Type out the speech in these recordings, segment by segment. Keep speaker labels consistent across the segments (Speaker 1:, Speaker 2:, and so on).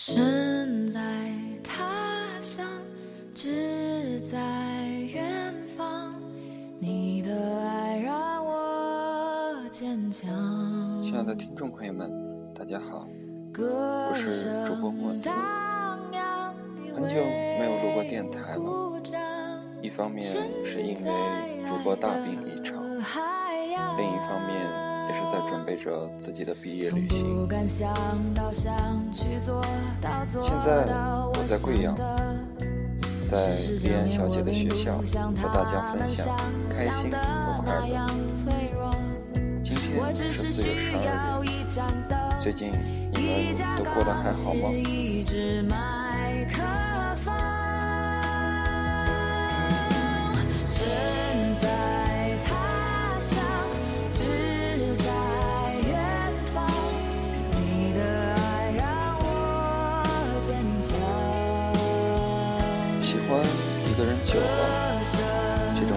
Speaker 1: 身在他乡，志在远方。你的爱让我坚强。
Speaker 2: 亲爱的听众朋友们，大家好，我是主播莫斯。很久没有录过电台了，一方面是因为主播大病一场，另一方面也是在准备着自己的毕业旅行。现在我在贵阳，在丽安小姐的学校和大家分享开心和快乐。今天是四月十二日，最近你们都过得还好吗？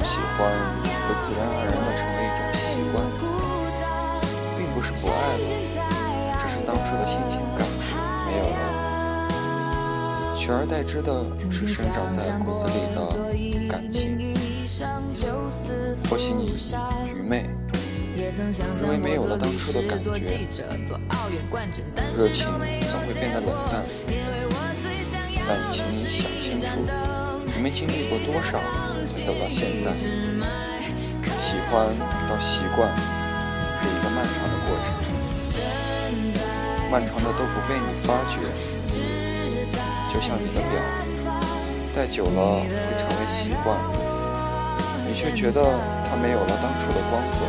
Speaker 2: 喜欢会自然而然的成为一种习惯，并不是不爱了，只是当初的新鲜感没有了，取而代之的是生长在骨子里的感情。或许你愚昧，因为没有了当初的感觉，热情总会变得冷淡，但请你想清楚。你们经历过多少才走到现在？喜欢到习惯是一个漫长的过程，漫长的都不被你发觉。就像你的表，戴久了会成为习惯，你却觉得它没有了当初的光泽，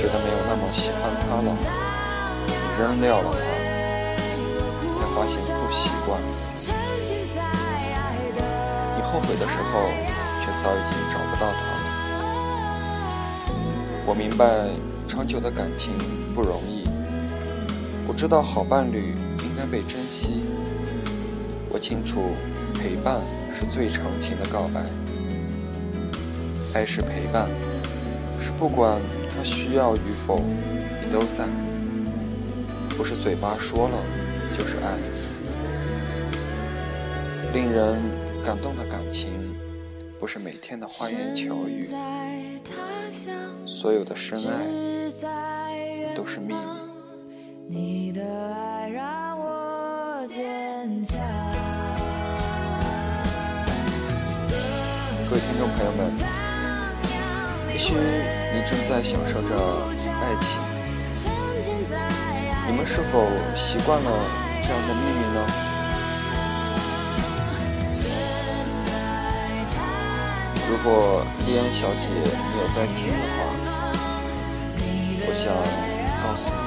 Speaker 2: 觉得没有那么喜欢它了，你扔掉了它，才发现不习惯。的时候，却早已经找不到他了。我明白，长久的感情不容易。我知道，好伴侣应该被珍惜。我清楚，陪伴是最长情的告白。爱是陪伴，是不管他需要与否，你都在。不是嘴巴说了，就是爱。令人。感动的感情，不是每天的花言巧语，所有的深爱都是秘密。各位听众朋友们，也许你正在享受着爱情，你们是否习惯了这样的秘密呢？如果莉安小姐你有在听的话，我想告诉你，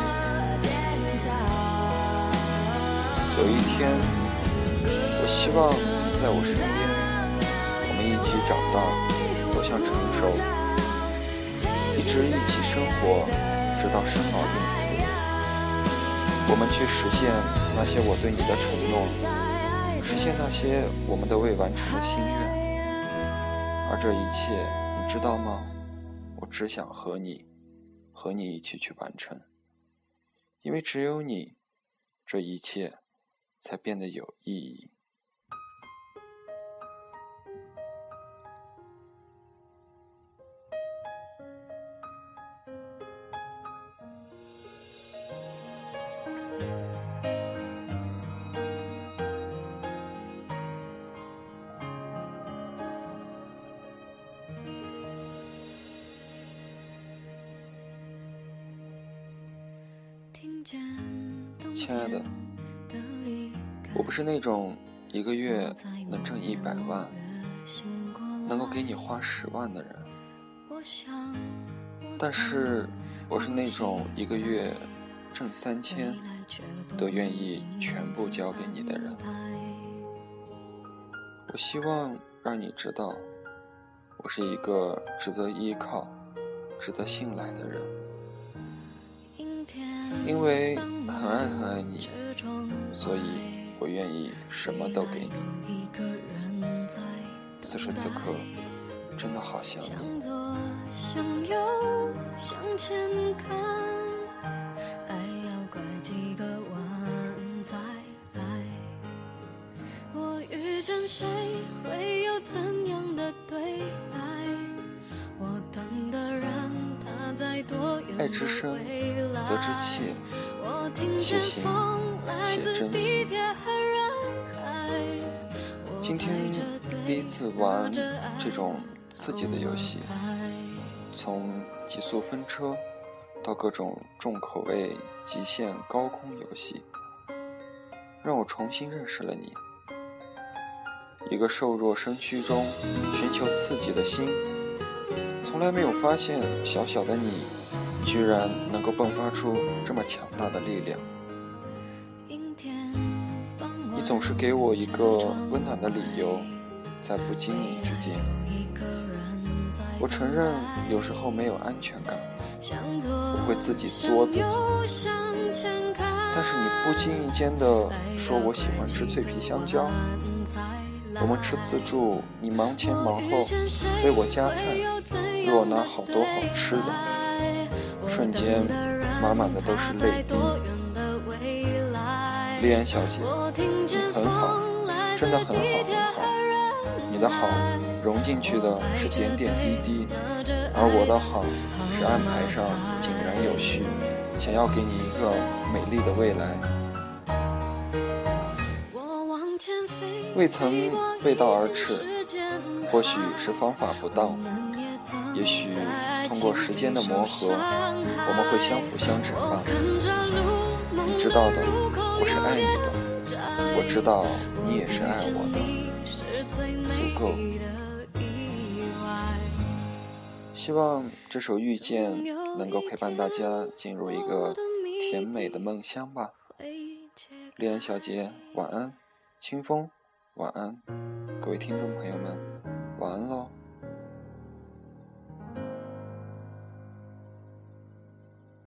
Speaker 2: 有一天，我希望你在我身边，我们一起长大，走向成熟，一直一起生活，直到生老病死。我们去实现那些我对你的承诺，实现那些我们都未完成的心愿。而这一切，你知道吗？我只想和你，和你一起去完成，因为只有你，这一切才变得有意义。亲爱的，我不是那种一个月能挣一百万、能够给你花十万的人，但是我是那种一个月挣三千都愿意全部交给你的人。我希望让你知道，我是一个值得依靠、值得信赖的人。因为很爱很爱你，所以我愿意什么都给你。此时此刻真的好想。我遇
Speaker 1: 见谁会有怎？
Speaker 2: 爱之深，则之切。且行且珍惜。今天第一次玩这种刺激的游戏，从极速风车到各种重口味极限高空游戏，让我重新认识了你。一个瘦弱身躯中寻求刺激的心，从来没有发现小小的你，居然能够迸发出这么强大的力量。你总是给我一个温暖的理由，在不经意之间。我承认有时候没有安全感，我会自己作自己。但是你不经意间的说我喜欢吃脆皮香蕉。我们吃自助，你忙前忙后为我夹菜，给我拿好多好吃的，瞬间满满的都是泪滴。丽安小姐，你很好，真的很好很好。你的好融进去的是点点滴滴，而我的好是安排上井然有序，想要给你一个美丽的未来。未曾背道而驰，或许是方法不当，也许通过时间的磨合，我们会相辅相成吧。你知道的，我是爱你的，我知道你也是爱我的，足够。希望这首《遇见》能够陪伴大家进入一个甜美的梦乡吧。丽安小姐，晚安，清风。晚安，各位听众朋友们，晚安喽。